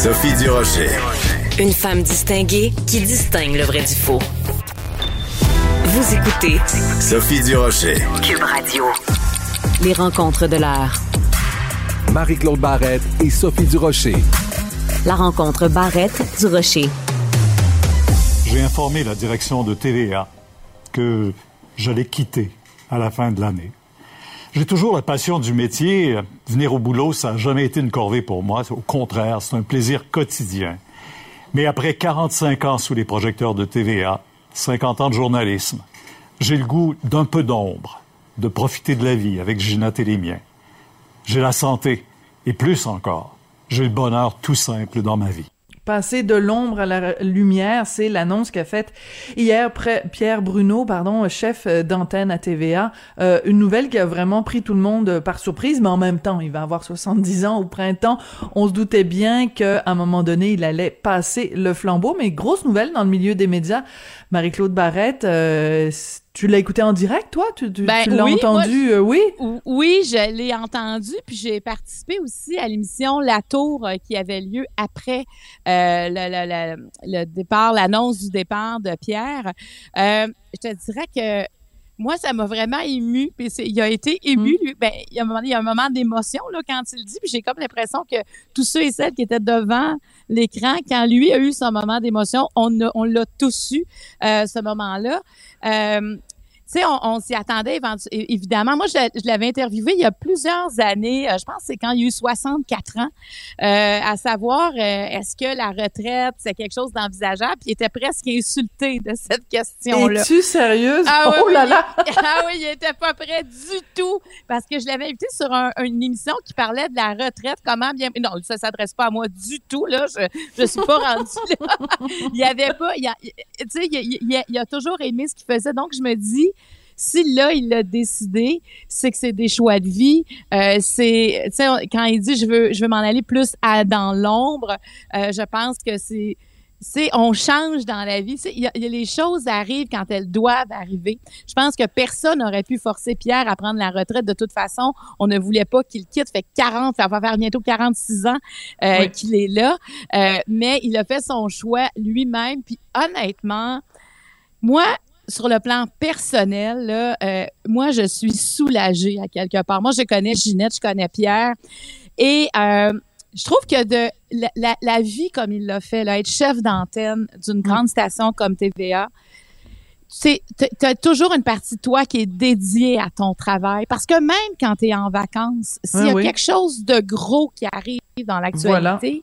Sophie Durocher. Une femme distinguée qui distingue le vrai du faux. Vous écoutez Sophie Durocher. Cube Radio. Les rencontres de l'heure. Marie-Claude Barrette et Sophie Durocher. La rencontre Barrette-Durocher. J'ai informé la direction de TVA que j'allais quitter à la fin de l'année. J'ai toujours la passion du métier. Venir au boulot, ça n'a jamais été une corvée pour moi. Au contraire, c'est un plaisir quotidien. Mais après 45 ans sous les projecteurs de TVA, 50 ans de journalisme, j'ai le goût d'un peu d'ombre, de profiter de la vie avec Gina Télémien. J'ai la santé, et plus encore, j'ai le bonheur tout simple dans ma vie. Passer de l'ombre à la lumière, c'est l'annonce qu'a faite hier Pierre Bruno, pardon, chef d'antenne à TVA. Euh, une nouvelle qui a vraiment pris tout le monde par surprise, mais en même temps, il va avoir 70 ans au printemps. On se doutait bien qu'à un moment donné, il allait passer le flambeau. Mais grosse nouvelle dans le milieu des médias. Marie-Claude Barrette, euh, tu l'as écouté en direct, toi? Tu, ben l'as entendu, euh, oui? Oui, je l'ai entendu, puis j'ai participé aussi à l'émission La Tour euh, qui avait lieu après euh, le, le, le, départ, l'annonce du départ de Pierre. je te dirais que moi, ça m'a vraiment ému. Puis il a été ému. Mm. Lui, ben, il y a un moment, il y a un moment d'émotion là quand il dit. Puis j'ai comme l'impression que tous ceux et celles qui étaient devant l'écran, quand lui a eu son moment d'émotion, on, on l'a tous eu euh, ce moment-là. Euh, sais, on, s'y attendait évidemment. Moi, je, l'avais interviewé il y a plusieurs années. Euh, je pense que c'est quand il y a eu 64 ans, euh, à savoir euh, est-ce que la retraite c'est quelque chose d'envisageable? Puis il était presque insulté de cette question-là. Es-tu sérieuse? Ah, Oh là là Ah oui, il était pas prêt du tout parce que je l'avais invité sur une émission qui parlait de la retraite. Comment bien Non, ça s'adresse pas à moi du tout là. Je je suis pas rendue là. il y avait pas. Tu sais, il, il, il a toujours aimé ce qu'il faisait. Donc je me dis si là, il l'a décidé, c'est que c'est des choix de vie. Euh, c'est, tu sais, quand il dit je veux, je veux m'en aller plus à, dans l'ombre, euh, je pense que c'est c'est on change dans la vie. Il y, a, les choses arrivent quand elles doivent arriver. Je pense que personne n'aurait pu forcer Pierre à prendre la retraite. De toute façon, on ne voulait pas qu'il quitte. Fait 40, ça va faire bientôt 46 ans euh, qu'il est là. Euh, mais il a fait son choix lui-même. Puis honnêtement, moi, sur le plan personnel, là, euh, moi, je suis soulagée à quelque part. Moi, je connais Ginette, je connais Pierre. Et euh, je trouve que de la, la, vie comme il l'a fait, là, être chef d'antenne d'une grande station comme TVA, tu as toujours une partie de toi qui est dédiée à ton travail. Parce que même quand tu es en vacances, s'il y a quelque chose de gros qui arrive dans l'actualité,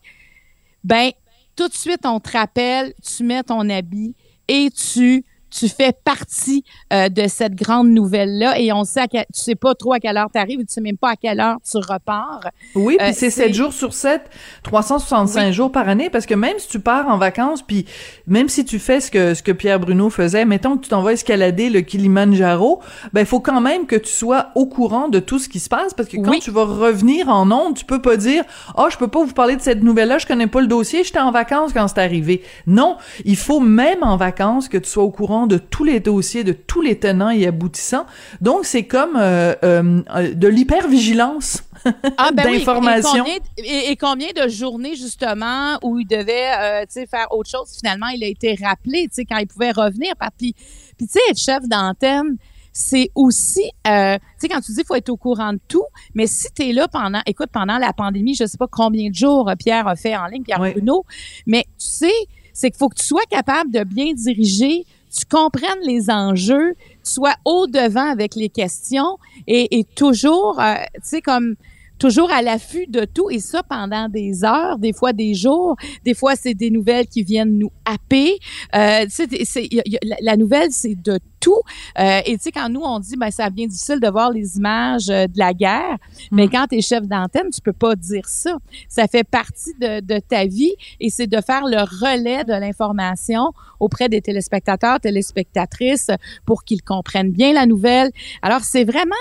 ben tout de suite, on te rappelle, tu mets ton habit et tu tu fais partie euh, de cette grande nouvelle-là et on sait à tu sais pas trop à quelle heure tu arrives, tu sais même pas à quelle heure tu repars. Oui, puis euh, c'est 7 jours sur 7, 365 jours par année parce que même si tu pars en vacances puis même si tu fais ce que ce que Pierre Bruno faisait, mettons que tu t'en vas escalader le Kilimanjaro, ben il faut quand même que tu sois au courant de tout ce qui se passe parce que quand tu vas revenir en ondes, tu peux pas dire "Oh, je peux pas vous parler de cette nouvelle-là, je connais pas le dossier, j'étais en vacances quand c'est arrivé." Non, il faut même en vacances que tu sois au courant de tous les dossiers, de tous les tenants et aboutissants. Donc, c'est comme euh, euh, de l'hypervigilance ah, ben d'information. et, combien, de journées, justement, où il devait euh, faire autre chose, finalement, il a été rappelé quand il pouvait revenir. Puis, puis tu sais, être chef d'antenne, c'est aussi, euh, tu sais, quand tu dis faut être au courant de tout, mais si tu es là pendant, écoute, pendant la pandémie, je sais pas combien de jours Pierre a fait en ligne, Pierre Bruno, mais tu sais, c'est qu'il faut que tu sois capable de bien diriger tu comprennes les enjeux, tu sois au devant avec les questions et, toujours, euh, tu sais, comme toujours à l'affût de tout et ça pendant des heures, des fois des jours, des fois c'est des nouvelles qui viennent nous happer. Euh, la nouvelle c'est de tout. Euh, et tu sais quand nous on dit ben ça devient difficile de voir les images euh, de la guerre, mais mm. quand tu es chef d'antenne, tu peux pas dire ça. Ça fait partie de, de ta vie et c'est de faire le relais de l'information auprès des téléspectateurs, téléspectatrices pour qu'ils comprennent bien la nouvelle. Alors c'est vraiment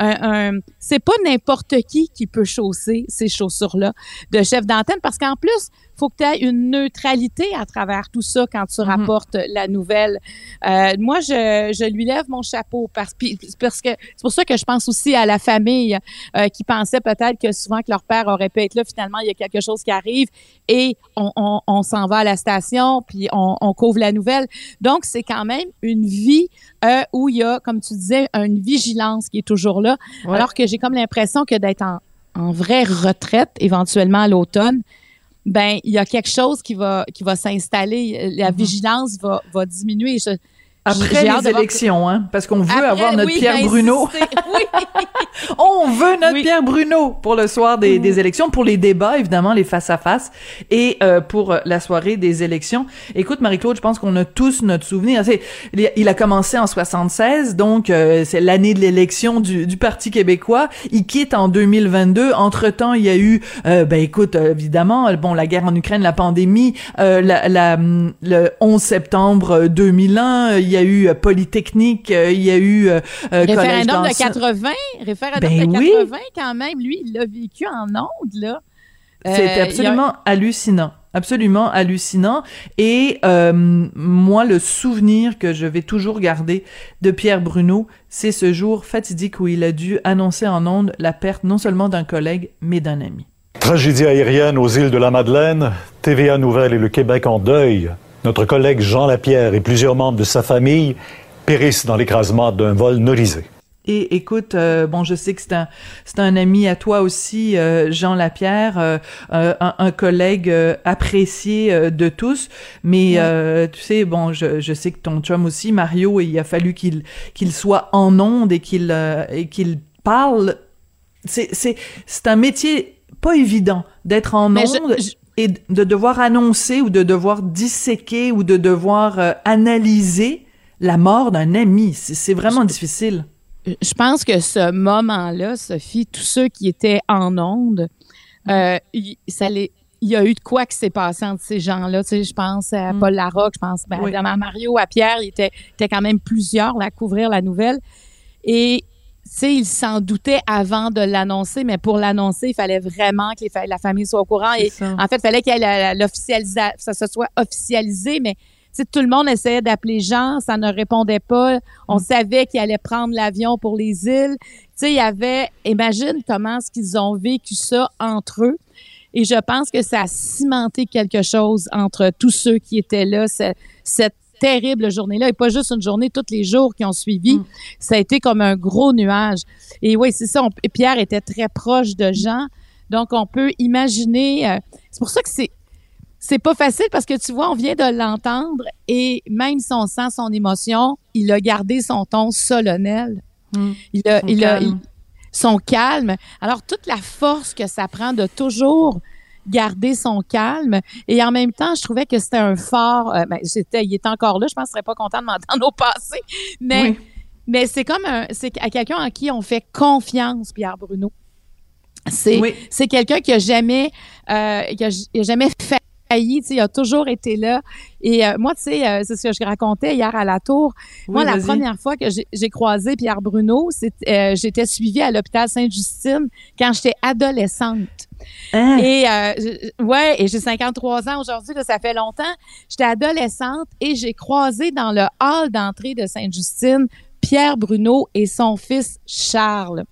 un, c'est pas n'importe qui qui peut chausser ces chaussures-là de chef d'antenne parce qu'en plus, faut que tu aies une neutralité à travers tout ça quand tu mhm. rapportes la nouvelle. Euh, moi, je, je lui lève mon chapeau parce, parce que c'est pour ça que je pense aussi à la famille euh, qui pensait peut-être que souvent que leur père aurait pu être là. Finalement, il y a quelque chose qui arrive et on, on, on s'en va à la station puis on, on couvre la nouvelle. Donc, c'est quand même une vie euh, où il y a, comme tu disais, une vigilance qui est toujours là. Alors que j'ai comme l'impression que d'être en, en vraie retraite, éventuellement à l'automne, ben il y a quelque chose qui va qui va s'installer. La mm-hmm. vigilance va, va diminuer. Je, après les élections, hein, parce qu'on veut avoir notre Pierre ben, Bruno. on veut notre Pierre Bruno pour le soir des, des, élections, pour les débats, évidemment, les face-à-face, et euh, pour la soirée des élections. Écoute, Marie-Claude, je pense qu'on a tous notre souvenir. Il a commencé en 76, donc euh, c'est l'année de l'élection du, du, Parti québécois. Il quitte en 2022. Entre-temps, il y a eu, euh, ben écoute, évidemment, bon, la guerre en Ukraine, la pandémie, la, la, le 11 septembre 2001, il y a eu euh, Polytechnique, euh, il y a eu euh, Référendum de 80, référendum ben de 80 quand même, lui, il l'a vécu en ondes, là. C'était absolument hallucinant absolument hallucinant. Et moi, le souvenir que je vais toujours garder de Pierre Bruno, c'est ce jour fatidique où il a dû annoncer en ondes la perte non seulement d'un collègue, mais d'un ami. Tragédie aérienne aux îles de la Madeleine, TVA Nouvelle et le Québec en deuil notre collègue Jean Lapierre et plusieurs membres de sa famille périssent dans l'écrasement d'un vol norisé. Et écoute, euh, bon, je sais que c'est un, c'est un ami à toi aussi, euh, Jean Lapierre, euh, un, collègue apprécié de tous. Mais tu sais, bon, je, je sais que ton chum aussi, Mario, il a fallu qu'il qu'il soit en onde et qu'il et qu'il parle. C'est c'est c'est un métier pas évident d'être en onde et de devoir annoncer ou de devoir disséquer ou de devoir euh, analyser la mort d'un ami. C'est vraiment difficile. Je pense que ce moment-là, Sophie, tous ceux qui étaient en onde, euh, il, y a eu de quoi qui s'est passé entre ces gens-là. Tu sais, je pense à mm. Paul Larocque, je pense ben, à Mario, à Pierre, il était, était quand même plusieurs là, à couvrir la nouvelle. Et sais, il s'en doutait avant de l'annoncer, mais pour l'annoncer, il fallait vraiment que la famille soit au courant. Et en fait, il fallait qu'il ça se soit officialisé, mais tout le monde essayait d'appeler Jean, ça ne répondait pas. On mm. savait qu'il allait prendre l'avion pour les îles. Tu sais, il y avait, imagine comment est-ce qu'ils ont vécu ça entre eux. Et je pense que ça a cimenté quelque chose entre tous ceux qui étaient là, cette terrible journée-là, et pas juste une journée, tous les jours qui ont suivi. Mm. Ça a été comme un gros nuage. Et oui, c'est ça. Pierre était très proche de Jean. Donc, on peut imaginer. Euh, c'est pour ça que c'est c'est pas facile parce que tu vois, on vient de l'entendre et même si on sent son émotion, il a gardé son ton solennel. Mm. Il a, il a son calme. Alors toute la force que ça prend de toujours garder son calme. Et en même temps, je trouvais que c'était un fort. Euh, ben, c'était, il est encore là. Je pense qu'il serait pas content de m'entendre au passé. Mais, mais c'est comme un, c'est à quelqu'un en qui on fait confiance, Pierre Bruno. C'est, c'est quelqu'un qui a jamais, euh, qui a, jamais fait il a toujours été là. Et euh, moi, tu sais, euh, c'est ce que je racontais hier à la tour. moi, la première fois que j'ai croisé Pierre Bruno, euh, j'étais suivie à l'hôpital Sainte-Justine quand j'étais adolescente. Hein? Et ouais, et j'ai 53 ans aujourd'hui, ça fait longtemps. J'étais adolescente et j'ai croisé dans le hall d'entrée de Sainte-Justine Pierre Bruno et son fils Charles.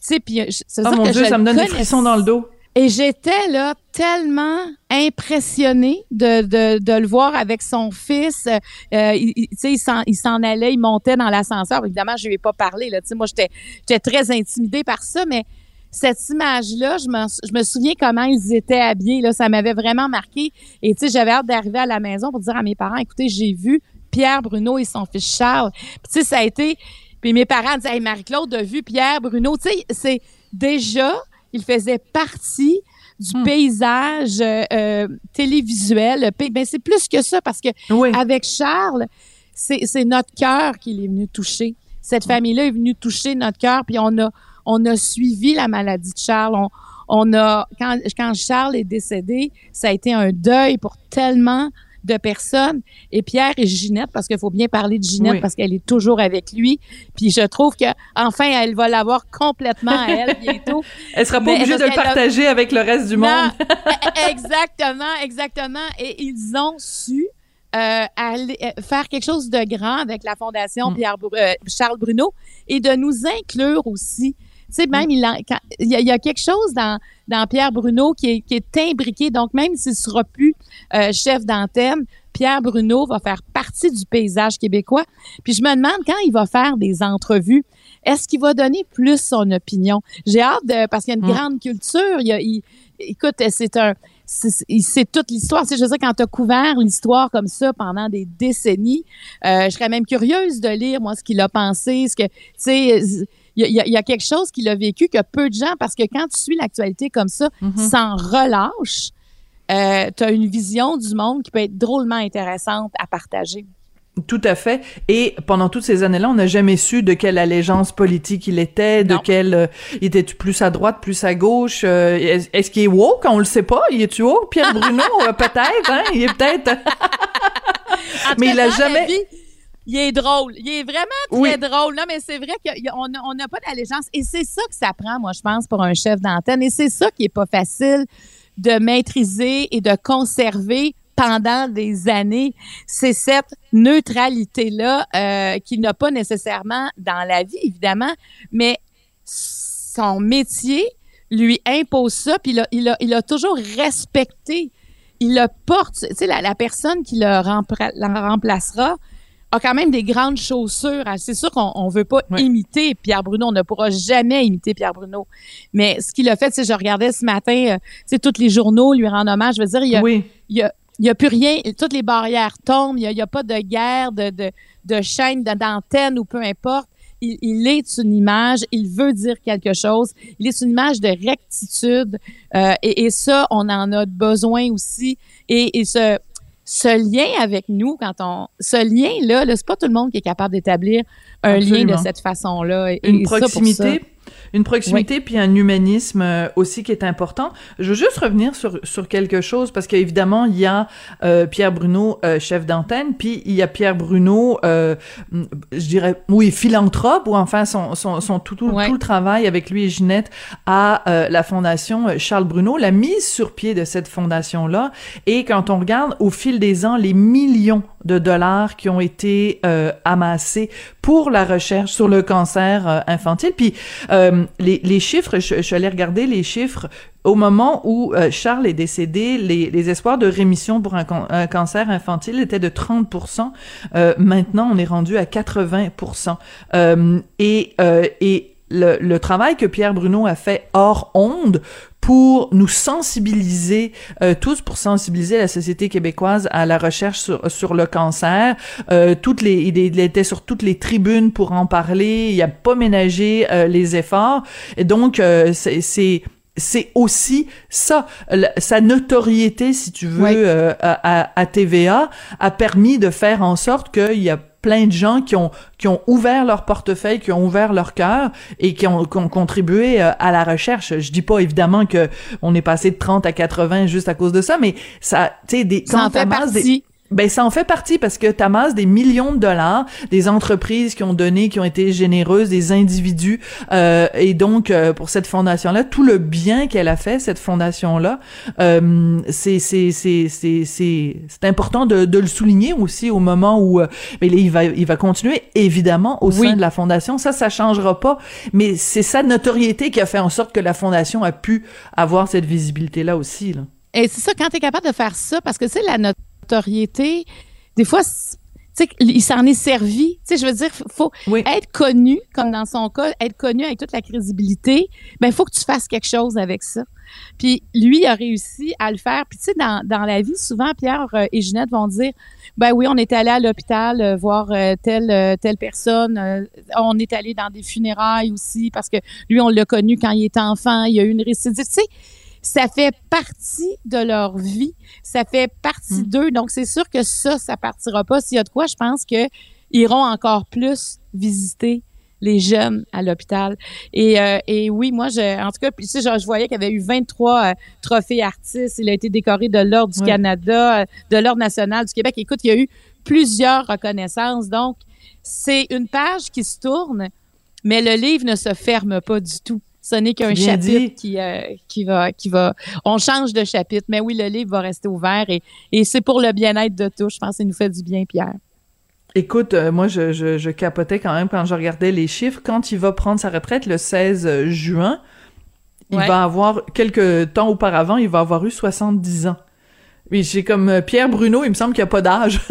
Tu sais, puis oh mon Dieu, ça me donne des frissons dans le dos. Et j'étais là tellement impressionnée de, de, de, le voir avec son fils. Euh, il, il s'en, il s'en allait, il montait dans l'ascenseur. Évidemment, je lui ai pas parlé. Là. sais, moi, j'étais, j'étais très intimidée par ça, mais cette image-là, je me, je me souviens comment ils étaient habillés. Là, ça m'avait vraiment marqué. Et tu sais, j'avais hâte d'arriver à la maison pour dire à mes parents, écoutez, j'ai vu Pierre Bruno et son fils Charles. Puis tu sais, ça a été... Puis mes parents disaient, hey, Marie-Claude a vu Pierre Bruno. Tu sais, c'est déjà il faisait partie du hmm. paysage euh, euh, télévisuel. Ben, c'est plus que ça parce que avec Charles, c'est notre cœur qui est venu toucher. Cette hmm. famille-là est venue toucher notre cœur, puis on a on a suivi la maladie de Charles. On, on a quand, quand Charles est décédé, ça a été un deuil pour tellement de personnes. Et Pierre et Ginette, parce qu'il faut bien parler de Ginette parce qu'elle est toujours avec lui. Puis je trouve que enfin elle va l'avoir complètement à elle bientôt. elle sera pas obligée de le partager avec le reste du monde. exactement, exactement. Et ils ont su euh, aller, euh, faire quelque chose de grand avec la Fondation Pierre Bru- euh, Charles Bruno et de nous inclure aussi. Tu sais, même, il, en- quand- il y, a, il y a quelque chose dans, dans Pierre Bruno qui est, qui est imbriqué. Donc, même s'il sera plus euh, chef d'antenne, Pierre Bruno va faire partie du paysage québécois. Puis je me demande quand il va faire des entrevues, est-ce qu'il va donner plus son opinion? J'ai hâte de, parce qu'il y a une Mm. grande culture. Il, y a- il- écoute, c'est un, c'est toute l'histoire. Sais, je veux dire, quand tu as couvert l'histoire comme ça pendant des décennies, euh, je serais même curieuse de lire, moi, ce qu'il a pensé, ce que, tu sais, y, y il y a quelque chose qu'il a vécu que peu de gens, parce que quand tu suis l'actualité comme ça, Mm-hmm. sans relâche, euh, tu as une vision du monde qui peut être drôlement intéressante à partager. Tout à fait. Et pendant toutes ces années-là, on n'a jamais su de quelle allégeance politique il était, de Non. quel euh, il était plus à droite, plus à gauche. euh, est- Est-ce qu'il est woke? On le sait pas. Il est-tu woke Pierre Bruno? Euh, Peut-être. Hein? Il est peut-être. Mais il a jamais- vie, il est drôle. Il est vraiment très Oui. drôle. Non, mais c'est vrai qu'on n'a on n'a pas d'allégeance. Et c'est ça que ça prend, moi, je pense, pour un chef d'antenne. Et c'est ça qui est pas facile de maîtriser et de conserver pendant des années. C'est cette neutralité-là euh, qu'il n'a pas nécessairement dans la vie, évidemment, mais son métier lui impose ça, puis il a, il a, il a toujours respecté. Il le porte. Tu sais, la, personne qui le rempla- la remplacera a quand même des grandes chaussures. Ah, C'est sûr qu'on on veut pas Ouais. imiter Pierre Bruno. On ne pourra jamais imiter Pierre Bruno. Mais ce qu'il a fait, sais, je regardais ce matin, euh, tu sais, tous les journaux lui rendent hommage. Je veux dire, il y a, Oui. il y a, il y a plus rien, toutes les barrières tombent, il y a, pas de guerre, de, de, de chaîne, d'antenne ou peu importe. Il, il est une image, il veut dire quelque chose, il est une image de rectitude euh, et, et ça, on en a besoin aussi. Et, et ce, ce lien avec nous, quand on, ce lien-là, -là, c'est pas tout le monde qui est capable d'établir un lien de cette façon-là. Et- Une et ça, pour ça- proximité. Une proximité puis un humanisme euh, aussi qui est important. Je veux juste revenir sur sur quelque chose parce qu'évidemment il y a euh, Pierre Bruno euh, chef d'antenne puis il y a Pierre Bruno euh, je dirais oui philanthrope ou enfin son son, son tout tout, Ouais. tout le travail avec lui et Ginette à euh, la fondation Charles Bruno la mise sur pied de cette fondation là et quand on regarde au fil des ans les millions de dollars qui ont été euh, amassés pour la recherche sur le cancer infantile. Puis euh, les, les chiffres, je, je suis allée regarder les chiffres au moment où euh, Charles est décédé, les, espoirs de rémission pour un, can- un cancer infantile étaient de 30% euh, Maintenant, on est rendu à 80% euh, Et, euh, et le, le travail que Pierre Bruno a fait hors onde pour nous sensibiliser euh, tous, pour sensibiliser la société québécoise à la recherche sur, sur le cancer. Euh, toutes les, il, était sur toutes les tribunes pour en parler. Il a pas ménagé euh, les efforts. Et donc, euh, c'est c'est- aussi ça, sa notoriété, si tu veux, Oui. euh, à- à TVA a permis de faire en sorte qu'il y a plein de gens qui ont qui ont ouvert leur portefeuille, qui ont ouvert leur cœur et qui ont, qui ont contribué euh, à la recherche. Je dis pas évidemment que on est passé de 30 à 80 juste à cause de ça, mais ça, tu sais, des Ça en fait des-. Ben ça en fait partie parce que t'amasses des millions de dollars, des entreprises qui ont donné, qui ont été généreuses, des individus, euh, et donc euh, pour cette fondation-là, tout le bien qu'elle a fait cette fondation-là, euh, c'est c'est c'est c'est c'est c'est important de, de le souligner aussi au moment où, euh, mais là, il va il va continuer évidemment au Oui. sein de la fondation, ça ça changera pas, mais c'est sa notoriété qui a fait en sorte que la fondation a pu avoir cette visibilité-là aussi là. Et c'est ça, quand tu es capable de faire ça, parce que, sais, la notoriété, des fois, il s'en est servi. Tu sais, je veux dire, faut Oui. être connu, comme dans son cas, être connu avec toute la crédibilité, ben, il faut que tu fasses quelque chose avec ça. Puis lui a réussi à le faire. Puis tu sais, dans, dans la vie, souvent, Pierre euh, et Ginette vont dire, ben oui, on est allé à l'hôpital euh, voir euh, telle, euh, telle personne. on est allé dans des funérailles aussi parce que lui, on l'a connu quand il était enfant. Il y a eu une récidive. Tu sais, ça fait partie de leur vie. Ça fait partie d'eux. Donc, c'est sûr que ça, ça partira pas. S'il y a de quoi, je pense que iront encore plus visiter les jeunes à l'hôpital. Et, euh, et oui, moi, je, en tout cas, puis tu sais, genre, je voyais qu'il y avait eu 23 euh, trophées artistes. Il a été décoré de l'Ordre du. Canada, euh, de l'Ordre national du Québec. Écoute, il y a eu plusieurs reconnaissances. Donc, c'est une page qui se tourne, mais le livre ne se ferme pas du tout. Ce n'est qu'un chapitre qui, euh, qui va, qui va. On change de chapitre, mais oui, le livre va rester ouvert et, et c'est pour le bien-être de tous. Je pense que ça nous fait du bien, Pierre. Écoute, euh, moi, je, je, je capotais quand même quand je regardais les chiffres. Quand il va prendre sa retraite le 16 juin, il Ouais. va avoir, quelques temps auparavant, il va avoir eu 70 ans. Oui, j'ai comme euh, Pierre Bruno, il me semble qu'il a pas d'âge.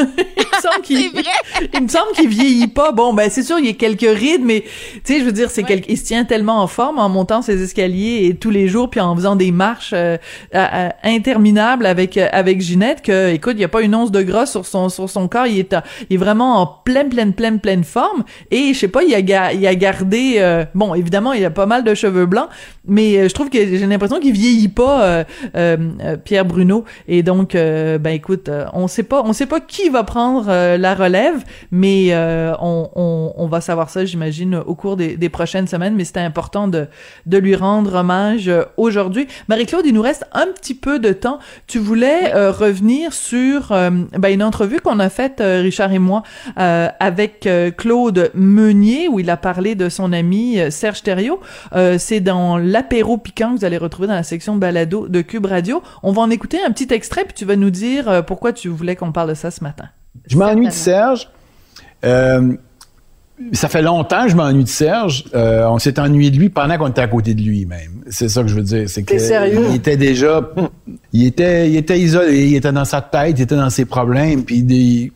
il me semble qu'il C'est vrai. il me semble qu'il vieillit pas. Bon, ben c'est sûr, il y a quelques rides, mais tu sais, je veux dire, c'est Ouais. quel- il se tient tellement en forme en montant ses escaliers et tous les jours, puis en faisant des marches euh, à- à- interminables avec euh, avec Ginette, que écoute, il y a pas une once de gras sur son sur son corps, il est à- il est vraiment en pleine pleine pleine pleine forme. Et je sais pas, il a ga- il a gardé, euh, bon, évidemment, il a pas mal de cheveux blancs, mais euh, je trouve que j'ai l'impression qu'il vieillit pas, euh, euh, euh, Pierre Bruno. Et donc, euh, ben écoute, euh, on sait pas, on sait pas qui va prendre euh, la relève, mais euh, on, on, on va savoir ça, j'imagine, au cours des, des prochaines semaines. Mais c'était important de, de lui rendre hommage euh, aujourd'hui. Marie-Claude, il nous reste un petit peu de temps. Tu voulais euh, revenir sur euh, ben, une entrevue qu'on a faite, euh, Richard et moi, euh, avec euh, Claude Meunier, où il a parlé de son ami Serge Thériault. Euh, c'est dans l'apéro piquant que vous allez retrouver dans la section balado de Cube Radio. On va en écouter un petit extrait, puis tu vas nous dire euh, pourquoi tu voulais qu'on parle de ça ce matin. Je m'ennuie de. Serge. Euh, ça fait longtemps que je m'ennuie de Serge. Euh, on s'est ennuyé de lui pendant qu'on était à côté de lui même. C'est ça que je veux dire. C'est que sérieux? il était déjà, il était, il était isolé, il était dans sa tête, il était dans ses problèmes. Puis des,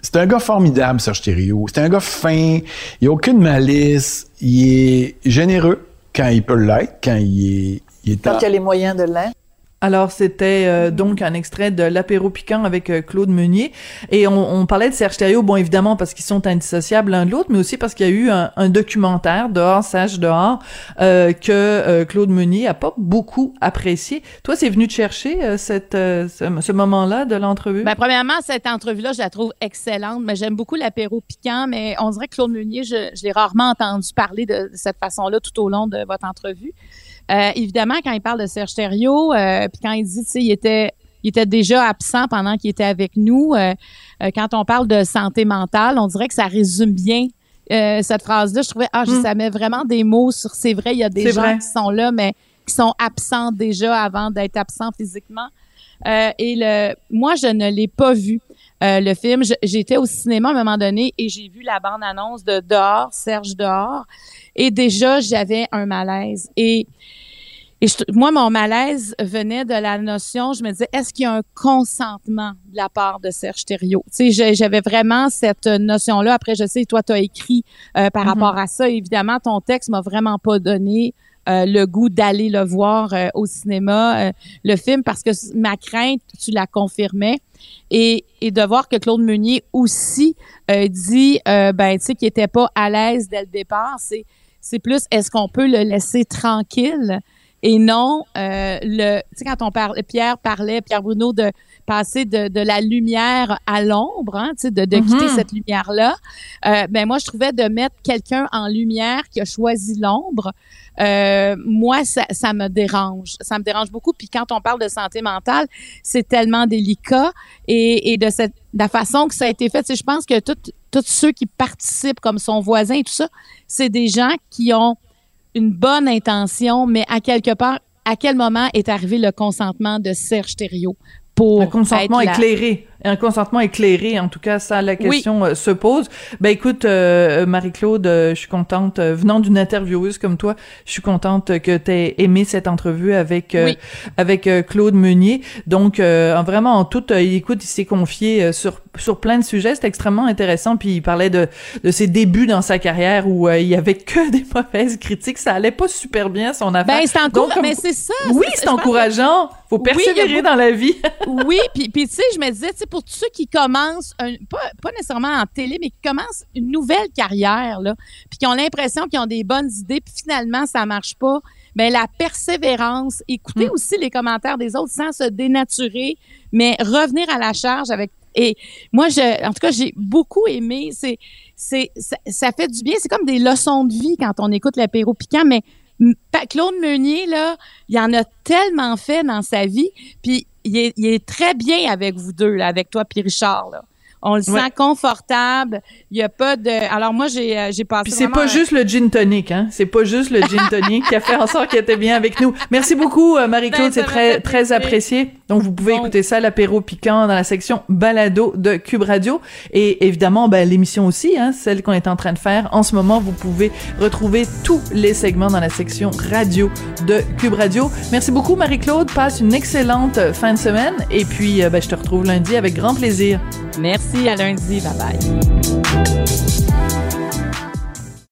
c'est un gars formidable, Serge Thériault. C'est un gars fin. Il a aucune malice. Il est généreux quand il peut l'être, quand il est, il est à- les moyens de l'être. Alors, c'était euh, donc un extrait de l'apéro piquant avec euh, Claude Meunier. Et on, on parlait de Serge Thériault, bon, évidemment, parce qu'ils sont indissociables l'un de l'autre, mais aussi parce qu'il y a eu un, un documentaire, Dehors, Sage dehors, euh, que euh, Claude Meunier a pas beaucoup apprécié. Toi, c'est venu te chercher euh, cette, ce, ce moment-là de l'entrevue? Ben, premièrement, cette entrevue-là, je la trouve excellente. Mais j'aime beaucoup l'apéro piquant, mais on dirait que Claude Meunier, je, je l'ai rarement entendu parler de, de cette façon-là tout au long de votre entrevue. Euh, évidemment, quand il parle de Serge Thériault, euh, puis quand il dit, tu sais, il était, il était déjà absent pendant qu'il était avec nous. euh, euh, quand on parle de santé mentale, on dirait que ça résume bien euh, cette phrase-là. Je trouvais, ah, je- Mm. ça met vraiment des mots sur. C'est vrai, il y a des gens vrai. qui sont là, mais qui sont absents déjà avant d'être absents physiquement. Euh, et le, moi, je ne l'ai pas vu. euh, le film, j'étais au cinéma à un moment donné et j'ai vu la bande-annonce de Dehors, Serge Dehors, et déjà j'avais un malaise. Et, et je- moi, mon malaise venait de la notion, je me disais, est-ce qu'il y a un consentement de la part de Serge Thériault? Tu sais, j'avais vraiment cette notion-là. Après, je sais, toi, tu as écrit euh, par Mhm. rapport à ça. Évidemment, ton texte m'a vraiment pas donné euh, le goût d'aller le voir euh, au cinéma, euh, le film, parce que ma crainte, tu la confirmais. Et, et de voir que Claude Meunier aussi euh, dit, euh, ben, tu sais, qu'il était pas à l'aise dès le départ, c'est c'est plus est-ce qu'on peut le laisser tranquille? Et non euh, le tu sais quand on parle Pierre parlait Pierre Bruno de passer de, de la lumière à l'ombre hein, tu sais de, de Mhm. quitter cette lumière là ben moi je trouvais de mettre quelqu'un en lumière qui a choisi l'ombre euh, moi ça, ça me dérange. Ça me dérange beaucoup. Puis quand on parle de santé mentale c'est tellement délicat et, et de cette de la façon que ça a été fait. Tu sais, je pense que tout- tous ceux qui participent comme son voisin et tout ça c'est des gens qui ont une bonne intention, mais à quelque part, à quel moment est arrivé le consentement de Serge Thériault pour Un consentement être éclairé. Un consentement éclairé, en tout cas, ça, la question euh, se pose. Ben écoute, euh, Marie-Claude, euh, je suis contente, euh, venant d'une intervieweuse comme toi, je suis contente que tu aies aimé cette entrevue avec euh, Oui. avec Claude Meunier. Donc, euh, en- vraiment, en tout, euh, écoute, il s'est confié sur sur plein de sujets. C'est extrêmement intéressant. Puis il parlait de de ses débuts dans sa carrière où il y avait que des mauvaises critiques. Ça allait pas super bien son affaire. Ben, c'est encourageant. Mais c'est ça. oui, c'est encourageant. Faut Oui, il y a persévérer dans la vie. oui, puis, puis tu sais, je me disais, tu pour tous ceux qui commencent, un- pas, pas nécessairement en télé, mais qui commencent une nouvelle carrière, là, puis qui ont l'impression qu'ils ont des bonnes idées, puis finalement, ça marche pas, mais la persévérance, écouter Mm. aussi les commentaires des autres sans se dénaturer, mais revenir à la charge avec... Et moi, je, en tout cas, j'ai beaucoup aimé. C'est, c'est, ça, ça fait du bien. C'est comme des leçons de vie quand on écoute l'apéro piquant, mais Claude Meunier, là, il en a tellement fait dans sa vie, puis il est, il est très bien avec vous deux, là, avec toi puis Richard. Là. On le Ouais. sent confortable. Il y a pas de. Alors moi, j'ai euh, j'ai passé. Puis c'est pas un- juste le gin tonic, hein. C'est pas juste le gin tonic qui a fait en sorte qu'elle était bien avec nous. Merci beaucoup, euh, Marie-Claude. Ben, c'est très, très apprécié. Donc, vous pouvez Bon. écouter ça, l'apéro piquant, dans la section balado de Cube Radio. Et évidemment, ben, l'émission aussi, hein, celle qu'on est en train de faire. En ce moment, vous pouvez retrouver tous les segments dans la section radio de Cube Radio. Merci beaucoup, Marie-Claude. Passe une excellente euh, fin de semaine. Et puis, euh, ben, je te retrouve lundi avec grand plaisir. Merci. À lundi. Bye bye.